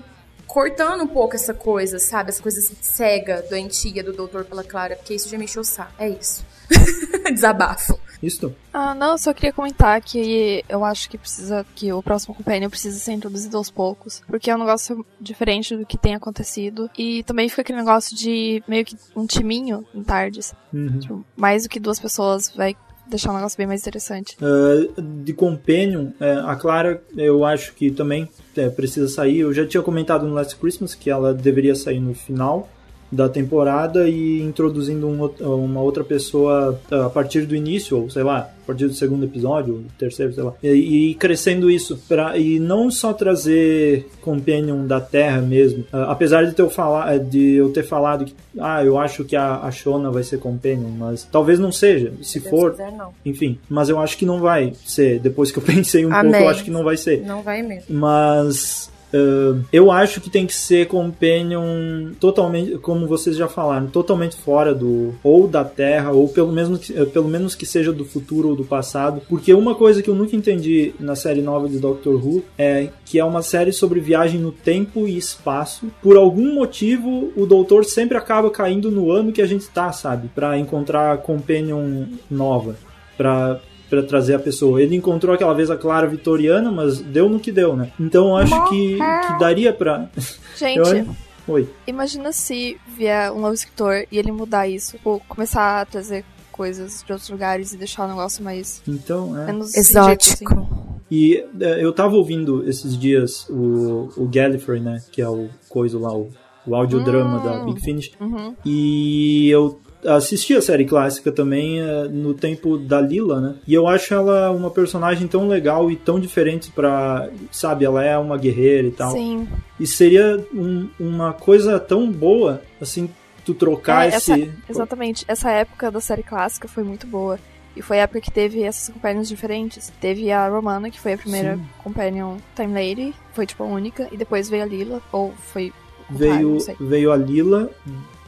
cortando um pouco essa coisa, sabe? Essa coisa cega, doentia do doutor pela Clara, porque isso já me encheu o saco. É isso. Desabafo. Isso? Ah, não, eu só queria comentar que eu acho que precisa que o próximo Companion precisa ser introduzido aos poucos, porque é um negócio diferente do que tem acontecido e também fica aquele negócio de meio que um timinho em tardes. Uhum. Tipo, mais do que duas pessoas vai deixar um negócio bem mais interessante. Uh, de Companion, é, a Clara, eu acho que também é, precisa sair. Eu já tinha comentado no Last Christmas que ela deveria sair no final da temporada e introduzindo um, uma outra pessoa ah, a partir do início, ou sei lá, a partir do segundo episódio, terceiro, sei lá, e, e crescendo isso, pra, e não só trazer Companion da Terra mesmo, uh, apesar de, ter falar, eh, de eu ter falado que, ah, eu acho que a, a Shona vai ser Companion, mas talvez não seja, se Deus for, quiser, enfim, mas eu acho que não vai ser, depois que eu pensei um Amém. pouco, eu acho que não vai ser. Não vai mesmo. Mas Uh, eu acho que tem que ser Companion totalmente, como vocês já falaram, totalmente fora do ou da Terra, ou pelo menos, eh, pelo menos que seja do futuro ou do passado. Porque uma coisa que eu nunca entendi na série nova de Doctor Who é que é uma série sobre viagem no tempo e espaço. Por algum motivo, o Doutor sempre acaba caindo no ano que a gente tá, sabe? Pra encontrar Companion nova. Pra, para trazer a pessoa. Ele encontrou aquela vez a Clara Vitoriana, mas deu no que deu, né? Então eu acho que, que daria pra. Gente. eu... Oi. Imagina se vier um novo escritor e ele mudar isso. Ou começar a trazer coisas de outros lugares e deixar o negócio mais. Então, é. Menos exótico. Assim. E é, eu tava ouvindo esses dias o, o Gallifrey, né? Que é o coisa lá, o, o audiodrama hum, da Big Finish. Uhum. E eu assisti a série clássica também uh, no tempo da Lila, né? E eu acho ela uma personagem tão legal e tão diferente para, sabe, ela é uma guerreira e tal. Sim. E seria um, uma coisa tão boa, assim, tu trocar é, esse. Essa, exatamente. Essa época da série clássica foi muito boa. E foi a época que teve essas companions diferentes. Teve a Romana, que foi a primeira Sim. companion Time Lady, foi tipo a única, e depois veio a Lila, ou foi. Veio, veio a Lila,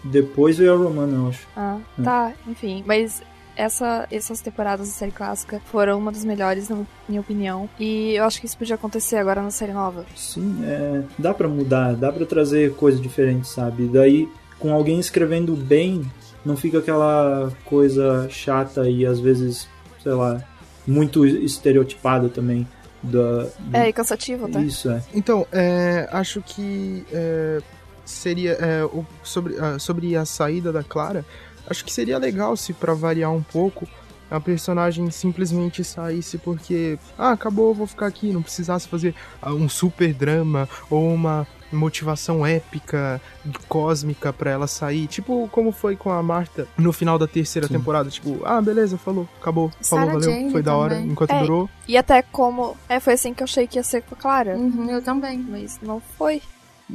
depois veio a Romana, eu acho. Ah, é. tá, enfim. Mas essa, essas temporadas da série clássica foram uma das melhores, na minha opinião. E eu acho que isso podia acontecer agora na série nova. Sim, é, dá para mudar, dá para trazer coisas diferentes, sabe? Daí, com alguém escrevendo bem, não fica aquela coisa chata e às vezes, sei lá, muito estereotipada também. Da, do... É, e cansativo, tá? Isso, é. Então, é, acho que é, seria é, o, sobre, uh, sobre a saída da Clara, acho que seria legal se para variar um pouco a personagem simplesmente saísse porque ah, acabou, vou ficar aqui, não precisasse fazer uh, um super drama ou uma motivação épica, cósmica para ela sair, tipo como foi com a Marta no final da terceira Sim. temporada, tipo, ah, beleza, falou, acabou, Sarah falou, valeu, Jane foi da hora, enquanto é, durou. E até como, é, foi assim que eu achei que ia ser com a Clara. Uhum, eu também. Mas não foi.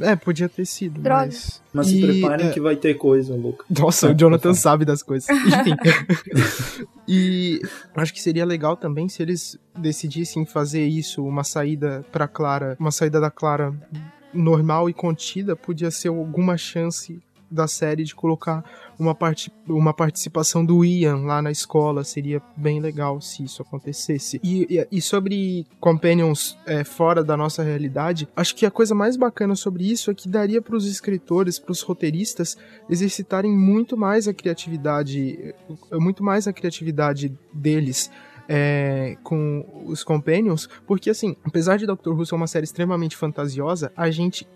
É, podia ter sido, Droga. mas... Mas se preparem é... que vai ter coisa louca. Nossa, o Jonathan sabe das coisas. Enfim. e acho que seria legal também se eles decidissem fazer isso, uma saída pra Clara, uma saída da Clara normal e contida, podia ser alguma chance da série de colocar uma, part uma participação do Ian lá na escola. Seria bem legal se isso acontecesse. E, e, e sobre Companions é, fora da nossa realidade, acho que a coisa mais bacana sobre isso é que daria para os escritores, para os roteiristas, exercitarem muito mais a criatividade, muito mais a criatividade deles. É, com os Companions, porque assim, apesar de Doctor Who ser uma série extremamente fantasiosa, a gente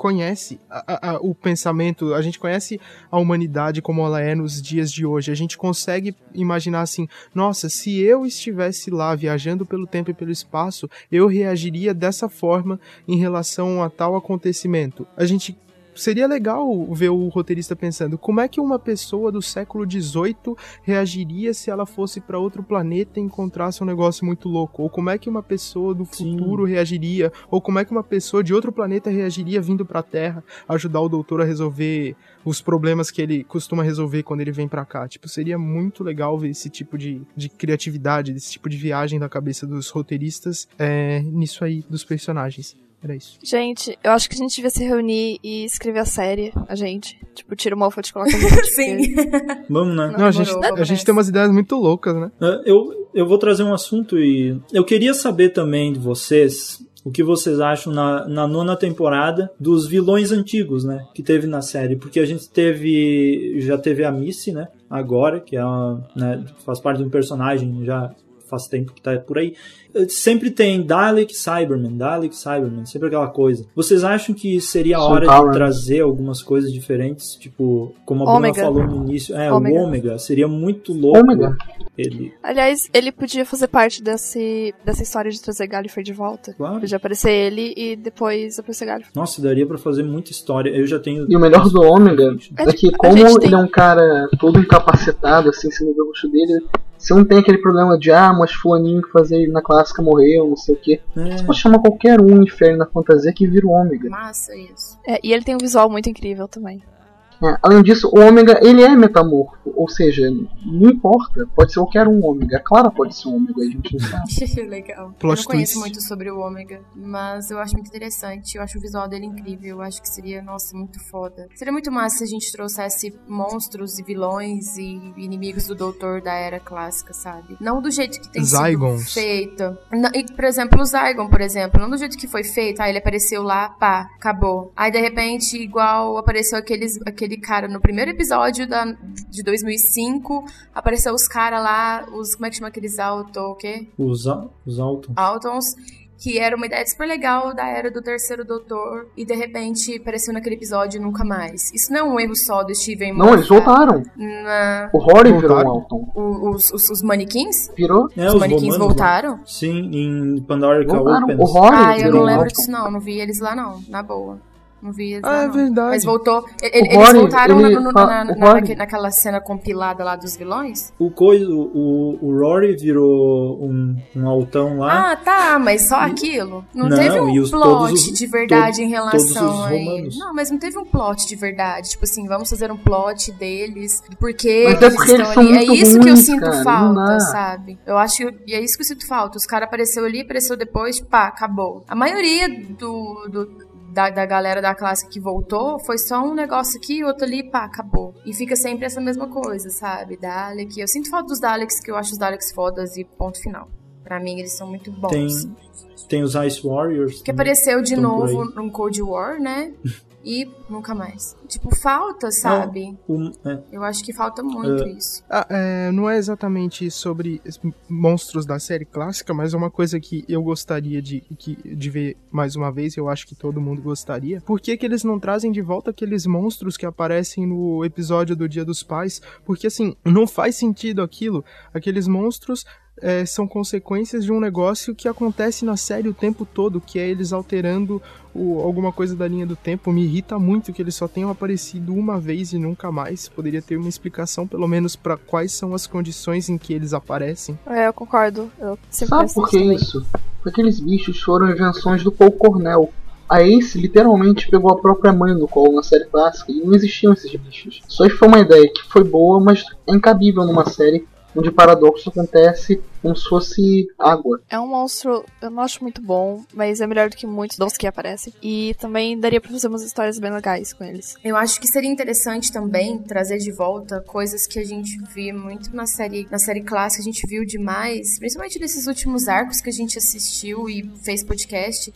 conhece a, a, o pensamento, a gente conhece a humanidade como ela é nos dias de hoje. A gente consegue imaginar assim: nossa, se eu estivesse lá viajando pelo tempo e pelo espaço, eu reagiria dessa forma em relação a tal acontecimento. A gente seria legal ver o roteirista pensando como é que uma pessoa do século XVIII reagiria se ela fosse para outro planeta e encontrasse um negócio muito louco, ou como é que uma pessoa do futuro Sim. reagiria, ou como é que uma pessoa de outro planeta reagiria vindo para a Terra ajudar o doutor a resolver os problemas que ele costuma resolver quando ele vem para cá. Tipo, seria muito legal ver esse tipo de, de criatividade, esse tipo de viagem da cabeça dos roteiristas é, nisso aí dos personagens. Era isso. Gente, eu acho que a gente devia se reunir e escrever a série, a gente. Tipo, tira o mofo de coloca a gente. Sim. Vamos, né? Não, Não a, gente, a gente tem umas ideias muito loucas, né? É, eu, eu vou trazer um assunto e eu queria saber também de vocês o que vocês acham na, na nona temporada dos vilões antigos, né? Que teve na série. Porque a gente teve. Já teve a Missy, né? Agora, que é uma, né, faz parte de um personagem já faz tempo que tá por aí. Sempre tem Dalek Cyberman, Dalek Cyberman, sempre aquela coisa. Vocês acham que seria a hora de trazer algumas coisas diferentes? Tipo, como a Bruna falou no início, é, Ômega. o Ômega. Seria muito louco. Ômega. Ele... Aliás, ele podia fazer parte desse, dessa história de trazer Gallifrey de volta. Claro. Podia aparecer ele e depois aparecer Gallifrey. Nossa, daria para fazer muita história. Eu já tenho. E o melhor do Ômega é que, como ele tem... é um cara todo incapacitado, assim, se não vê o rosto dele, você não tem aquele problema de, ah, mas fulaninho que fazia na clássica morreu, não sei o quê. É. Você pode chamar qualquer um inferno na fantasia que vira o ômega. Massa isso. É, e ele tem um visual muito incrível também. É, além disso, o ômega ele é metamorfo, ou seja, não importa, pode ser qualquer um ômega. A Clara pode ser um ômega, a gente não sabe. Legal. Plot eu não conheço twist. muito sobre o ômega, mas eu acho muito interessante. Eu acho o visual dele incrível. Eu acho que seria, nossa, muito foda. Seria muito massa se a gente trouxesse monstros e vilões e inimigos do Doutor da era clássica, sabe? Não do jeito que tem Zygons. sido feito. Não, e, por exemplo, o Zygon, por exemplo, não do jeito que foi feito. Ah, ele apareceu lá, pá, acabou. Aí, de repente, igual apareceu aqueles, aqueles aquele cara no primeiro episódio da, de 2005. Apareceu os caras lá, os. Como é que chama aqueles auto, o quê? Os, os Altons. Altons que era uma ideia super legal da era do terceiro doutor e de repente apareceu naquele episódio e nunca mais. Isso não é um erro só do Steven Não, eles voltaram. Na... O Rory virou um Alton. Os, os, os manequins? Virou? É, os, os manequins voltaram? Lá. Sim, em Pandorica Open. O Rory ah, eu não lembro disso não, não vi eles lá não, na boa. Não vi Ah, é verdade. Mas voltou. Ele, eles voltaram ele, no, no, na, na, naquela cena compilada lá dos vilões? O, coisa, o, o Rory virou um, um altão lá. Ah, tá, mas só aquilo? Não, não teve um os, plot os, de verdade todo, em relação a ele. Não, mas não teve um plot de verdade. Tipo assim, vamos fazer um plot deles, porque mas é eles é estão ali. É isso ruins, que eu sinto cara, falta, sabe? Eu acho que e é isso que eu sinto falta. Os caras apareceu ali, apareceu depois, pá, acabou. A maioria do, do da, da galera da classe que voltou, foi só um negócio aqui, outro ali, pá, acabou. E fica sempre essa mesma coisa, sabe? Dalek. Eu sinto falta dos Daleks, que eu acho os Daleks fodas e ponto final. Pra mim, eles são muito bons. Tem, tem os Ice Warriors. Que apareceu de novo no Cold War, né? e nunca mais. Tipo, falta, sabe? um, é. Eu acho que falta muito é. isso. Ah, é, não é exatamente sobre monstros da série clássica, mas é uma coisa que eu gostaria de, de ver mais uma vez, eu acho que todo mundo gostaria. Por que, que eles não trazem de volta aqueles monstros que aparecem no episódio do Dia dos Pais? Porque, assim, não faz sentido aquilo. Aqueles monstros é, são consequências de um negócio que acontece na série o tempo todo, que é eles alterando o, alguma coisa da linha do tempo. Me irrita muito que eles só tenham aparecido uma vez e nunca mais. Poderia ter uma explicação, pelo menos, para quais são as condições em que eles aparecem. É, eu concordo. Eu Sabe por que isso? Porque aqueles bichos foram invenções do Paul Cornell. A Ace literalmente pegou a própria mãe no colo na série clássica e não existiam esses bichos. Só foi uma ideia que foi boa, mas é incabível numa série onde o paradoxo acontece como se fosse água. É um monstro, eu não acho muito bom, mas é melhor do que muitos dos que aparecem. E também daria pra fazer umas histórias bem legais com eles. Eu acho que seria interessante também trazer de volta coisas que a gente via muito na série, na série clássica, a gente viu demais, principalmente nesses últimos arcos que a gente assistiu e fez podcast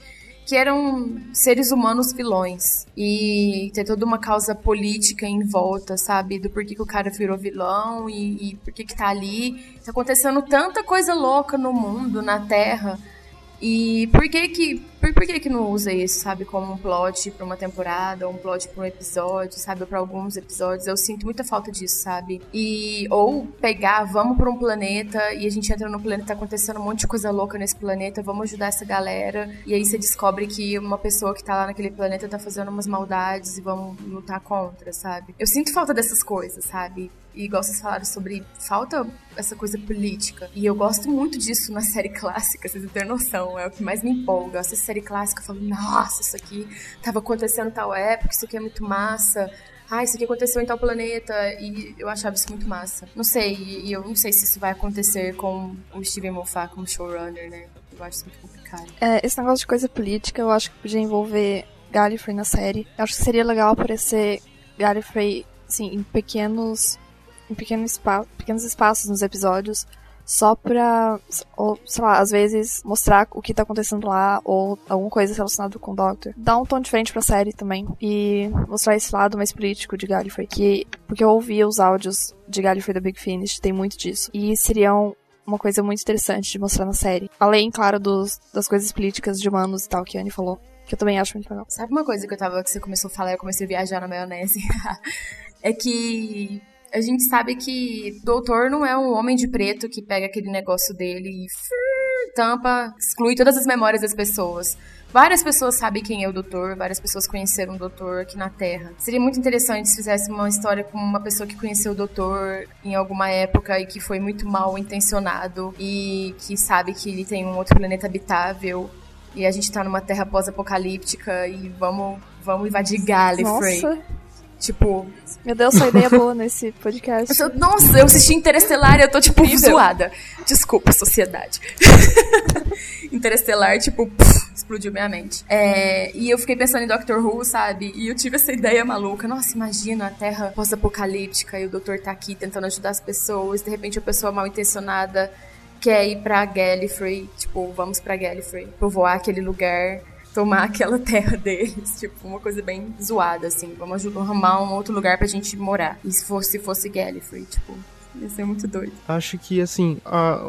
que eram seres humanos vilões. E ter toda uma causa política em volta, sabe? Do porquê que o cara virou vilão e, e por que que tá ali. Tá acontecendo tanta coisa louca no mundo, na Terra. E por que que, por, por que que não usa isso, sabe, como um plot para uma temporada, ou um plot para um episódio, sabe, para alguns episódios? Eu sinto muita falta disso, sabe? E ou pegar, vamos para um planeta e a gente entra no planeta, tá acontecendo um monte de coisa louca nesse planeta, vamos ajudar essa galera. E aí você descobre que uma pessoa que tá lá naquele planeta tá fazendo umas maldades e vamos lutar contra, sabe? Eu sinto falta dessas coisas, sabe? E igual vocês falaram sobre falta essa coisa política. E eu gosto muito disso na série clássica, vocês não têm noção. É o que mais me empolga. Eu assisto série clássica e falo, nossa, isso aqui tava acontecendo tal época, isso aqui é muito massa. Ah, isso aqui aconteceu em tal planeta. E eu achava isso muito massa. Não sei, e eu não sei se isso vai acontecer com o Steven Moffat como showrunner, né? Eu acho isso muito complicado. É, esse negócio de coisa política, eu acho que podia envolver Gallifrey na série. Eu acho que seria legal aparecer Gallifrey, assim, em pequenos em pequeno pequenos espaços nos episódios, só pra, ou, sei lá, às vezes mostrar o que tá acontecendo lá, ou alguma coisa relacionada com o Doctor. Dá um tom diferente pra série também, e mostrar esse lado mais político de Gallifrey, que, porque eu ouvi os áudios de Gallifrey da Big Finish, tem muito disso. E seriam uma coisa muito interessante de mostrar na série. Além, claro, dos, das coisas políticas de humanos e tal que a Annie falou. Que eu também acho muito legal. Sabe uma coisa que eu tava, que você começou a falar e eu comecei a viajar na maionese? é que a gente sabe que doutor não é um homem de preto que pega aquele negócio dele e tampa, exclui todas as memórias das pessoas. Várias pessoas sabem quem é o doutor, várias pessoas conheceram o doutor aqui na Terra. Seria muito interessante se fizesse uma história com uma pessoa que conheceu o doutor em alguma época e que foi muito mal intencionado e que sabe que ele tem um outro planeta habitável e a gente tá numa Terra pós-apocalíptica e vamos, vamos invadir Gallifrey. Nossa. Tipo. Meu Deus, sua ideia boa nesse podcast. Eu nossa, eu assisti Interestelar e eu tô, tipo, Incrível. zoada. Desculpa, sociedade. Interestelar, tipo, pff, explodiu minha mente. É, e eu fiquei pensando em Doctor Who, sabe? E eu tive essa ideia maluca. Nossa, imagina a Terra pós-apocalíptica e o doutor tá aqui tentando ajudar as pessoas. De repente, a pessoa mal intencionada quer ir pra Gallifrey. Tipo, vamos pra Gallifrey. Povoar aquele lugar tomar aquela terra deles, tipo, uma coisa bem zoada, assim. Vamos arrumar um outro lugar pra gente morar. E se fosse, se fosse Gallifrey, tipo, ia ser muito doido. Acho que, assim,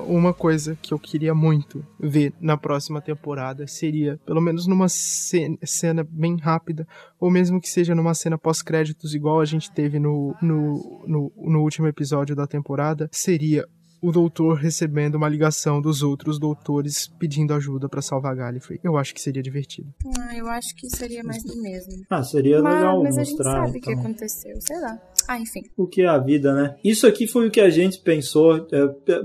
uma coisa que eu queria muito ver na próxima temporada seria, pelo menos numa cena bem rápida, ou mesmo que seja numa cena pós-créditos, igual a gente teve no, no, no, no último episódio da temporada, seria o doutor recebendo uma ligação dos outros doutores pedindo ajuda para salvar Gallifrey. Eu acho que seria divertido. Ah, eu acho que seria mais do mesmo. Ah, seria mas, legal mas mostrar. Mas a gente sabe o então. que aconteceu, sei lá. Ah, enfim. O que é a vida, né? Isso aqui foi o que a gente pensou.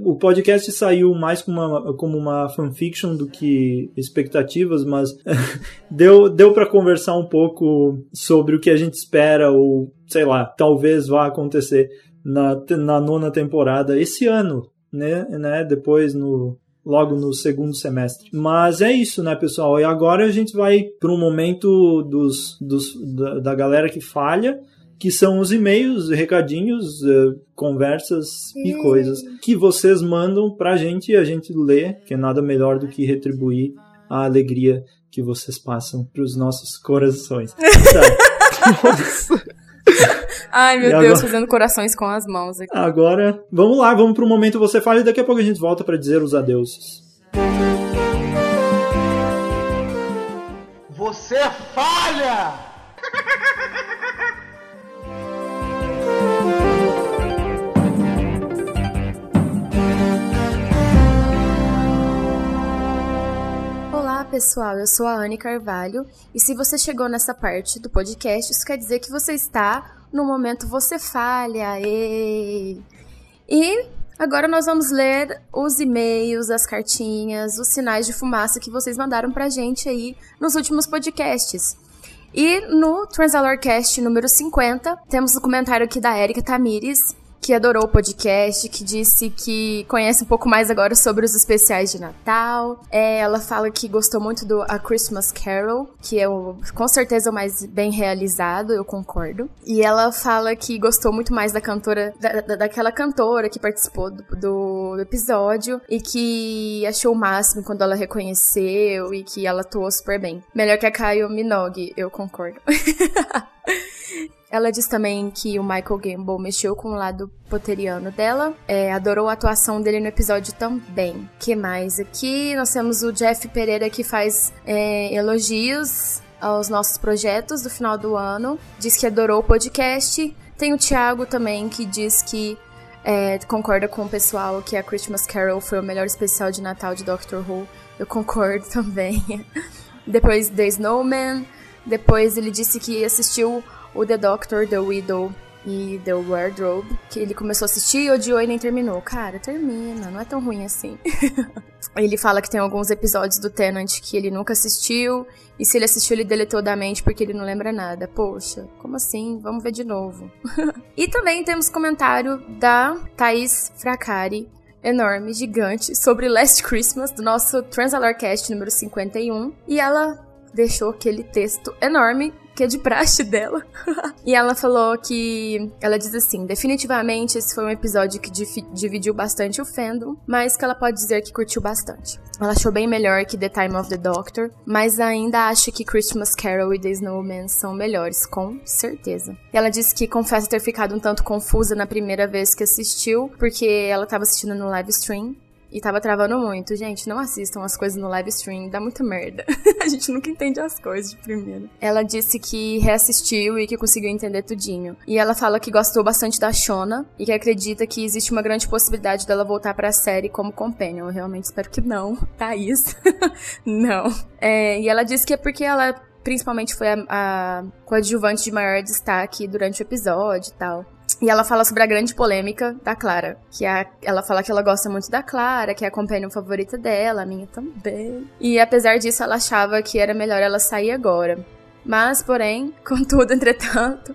O podcast saiu mais como uma, como uma fanfiction do que expectativas, mas deu, deu para conversar um pouco sobre o que a gente espera ou, sei lá, talvez vá acontecer na, na nona temporada esse ano, né, né? Depois no logo no segundo semestre. Mas é isso, né, pessoal? E agora a gente vai para um momento dos, dos da, da, galera que falha, que são os e-mails, recadinhos, uh, conversas e coisas que vocês mandam pra gente e a gente lê, que é nada melhor do que retribuir a alegria que vocês passam pros nossos corações. Nossa. Ai, meu e Deus, agora... fazendo corações com as mãos aqui. Agora, vamos lá, vamos pro momento Você Fala e daqui a pouco a gente volta para dizer os adeuses. Você falha! Pessoal, eu sou a Anne Carvalho e se você chegou nessa parte do podcast, isso quer dizer que você está no momento Você Falha. E, e agora nós vamos ler os e-mails, as cartinhas, os sinais de fumaça que vocês mandaram pra gente aí nos últimos podcasts. E no Transalorcast número 50, temos o comentário aqui da Erika Tamires, que adorou o podcast, que disse que conhece um pouco mais agora sobre os especiais de Natal. É, ela fala que gostou muito do A Christmas Carol, que é o, com certeza o mais bem realizado, eu concordo. E ela fala que gostou muito mais da cantora, da, da, daquela cantora que participou do, do, episódio e que achou o máximo quando ela reconheceu e que ela atuou super bem. Melhor que a Caio Minogue, eu concordo. Ela diz também que o Michael Gambon mexeu com o lado poteriano dela, é, adorou a atuação dele no episódio também. que mais aqui? Nós temos o Jeff Pereira que faz é, elogios aos nossos projetos do final do ano, diz que adorou o podcast. Tem o Thiago também que diz que é, concorda com o pessoal que a Christmas Carol foi o melhor especial de Natal de Doctor Who. Eu concordo também. Depois The Snowman. Depois ele disse que assistiu o The Doctor, The Widow e The Wardrobe, que ele começou a assistir e odiou e nem terminou. Cara, termina, não é tão ruim assim. ele fala que tem alguns episódios do Tenant que ele nunca assistiu, e se ele assistiu, ele deletou da mente porque ele não lembra nada. Poxa, como assim? Vamos ver de novo. e também temos comentário da Thaís Fracari, enorme, gigante, sobre Last Christmas, do nosso Transalarcast número 51, e ela deixou aquele texto enorme que é de praxe dela. e ela falou que. Ela diz assim: definitivamente esse foi um episódio que dividiu bastante o fandom, mas que ela pode dizer que curtiu bastante. Ela achou bem melhor que The Time of the Doctor, mas ainda acha que Christmas Carol e The Snowman são melhores, com certeza. E ela disse que confessa ter ficado um tanto confusa na primeira vez que assistiu, porque ela estava assistindo no live stream e tava travando muito. Gente, não assistam as coisas no live stream, dá muita merda. a gente nunca entende as coisas de primeira. Ela disse que reassistiu e que conseguiu entender tudinho. E ela fala que gostou bastante da Shona e que acredita que existe uma grande possibilidade dela voltar para a série como companion. Eu realmente espero que não, Thaís. não. É, e ela disse que é porque ela principalmente foi a, a coadjuvante de maior destaque durante o episódio e tal. E ela fala sobre a grande polêmica da Clara. Que a, ela fala que ela gosta muito da Clara, que é a companhia favorita dela, a minha também. E apesar disso, ela achava que era melhor ela sair agora. Mas, porém, contudo, entretanto,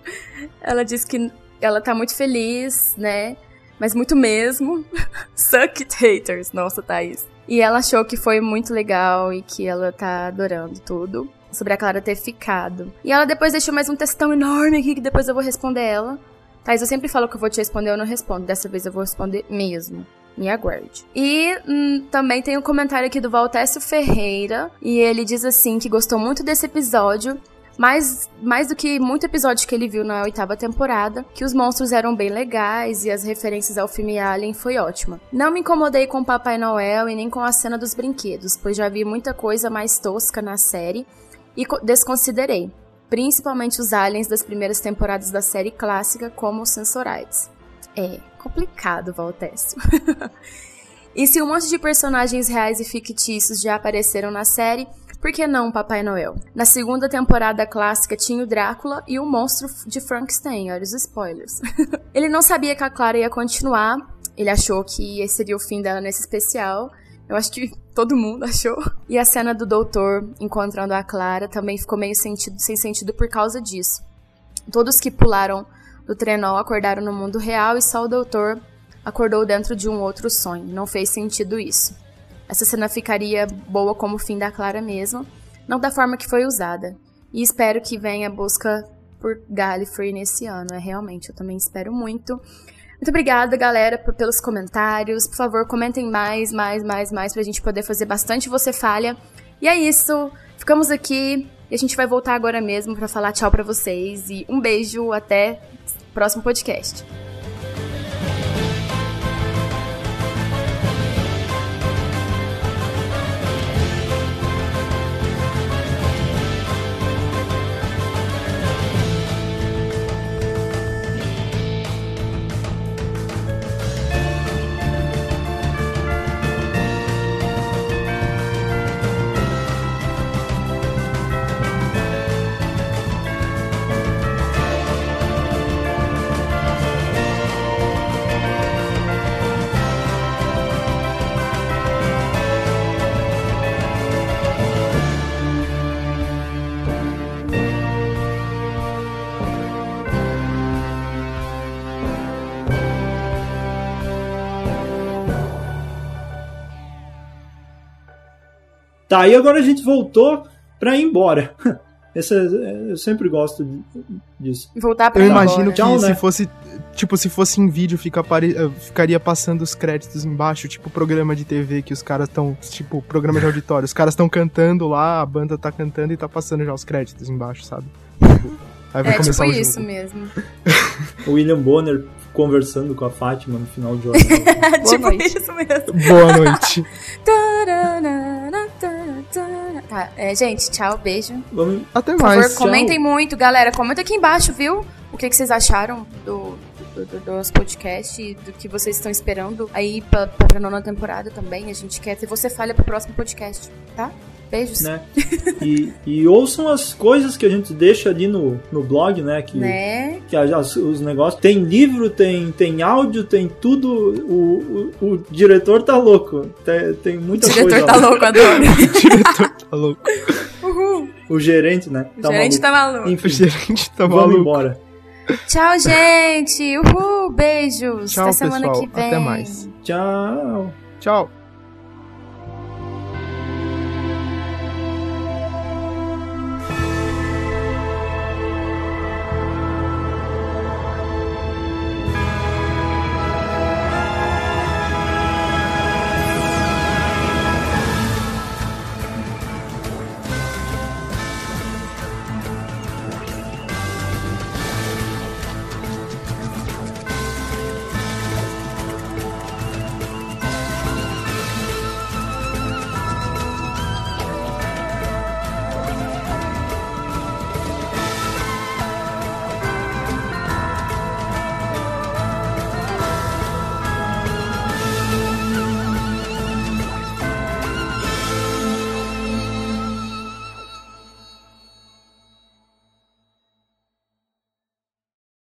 ela diz que ela tá muito feliz, né? Mas muito mesmo. Suck it, haters. Nossa, Thaís. E ela achou que foi muito legal e que ela tá adorando tudo. Sobre a Clara ter ficado. E ela depois deixou mais um textão enorme aqui que depois eu vou responder ela. Thais, eu sempre falo que eu vou te responder, eu não respondo. Dessa vez eu vou responder mesmo. Me aguarde. E hum, também tem um comentário aqui do Valtécio Ferreira. E ele diz assim que gostou muito desse episódio. Mais, mais do que muito episódio que ele viu na oitava temporada, que os monstros eram bem legais e as referências ao filme Alien foi ótima. Não me incomodei com Papai Noel e nem com a cena dos brinquedos, pois já vi muita coisa mais tosca na série e desconsiderei principalmente os aliens das primeiras temporadas da série clássica, como os Sensorites. É complicado, Valtécio. e se um monte de personagens reais e fictícios já apareceram na série, por que não Papai Noel? Na segunda temporada clássica tinha o Drácula e o monstro de Frankenstein, olha os spoilers. ele não sabia que a Clara ia continuar, ele achou que esse seria o fim dela nesse especial, eu acho que todo mundo achou. E a cena do doutor encontrando a Clara também ficou meio sentido, sem sentido por causa disso. Todos que pularam do trenó acordaram no mundo real e só o doutor acordou dentro de um outro sonho. Não fez sentido isso. Essa cena ficaria boa como o fim da Clara mesmo, não da forma que foi usada. E espero que venha a busca por Gallifrey nesse ano. É realmente, eu também espero muito. Muito obrigada, galera, pelos comentários. Por favor, comentem mais, mais, mais, mais, pra gente poder fazer bastante Você Falha. E é isso. Ficamos aqui e a gente vai voltar agora mesmo para falar tchau para vocês. E um beijo, até o próximo podcast. Tá, e agora a gente voltou pra ir embora. Esse, é, eu sempre gosto disso. Voltar pra Eu ir imagino embora. que Tchau, se né? fosse. Tipo, se fosse em vídeo, fica apare- eh, ficaria passando os créditos embaixo, tipo programa de TV que os caras estão. Tipo, programa de auditório. Os caras estão cantando lá, a banda tá cantando e tá passando já os créditos embaixo, sabe? Aí vai É começar tipo o isso mesmo. O William Bonner conversando com a Fátima no final do jornal. É tipo noite. isso mesmo. Boa noite. Tá, é, gente, tchau, beijo. Vamos, Até Por favor, mais. tchau. comentem muito, galera. Comenta aqui embaixo, viu? O que, que vocês acharam do, do, do, dos podcasts e do que vocês estão esperando aí pra, pra nona temporada também. A gente quer ter você falha pro próximo podcast, tá? Beijos. né? E, e ouçam as coisas que a gente deixa ali no, no blog, né? Que, Né? que as- os negócios. Tem livro, tem, tem áudio, tem tudo. O, o, o diretor tá louco. Tem, tem O muita diretor coisa. tá lá. louco, adoro. O diretor tá louco. Uhul. O gerente, né? O Tá gerente maluco. tá maluco. O Enfim, gerente tá vamos maluco. embora. Tchau, gente. Uhul. Beijos. Tchau, Até semana pessoal. que vem. Até mais. Tchau. Tchau.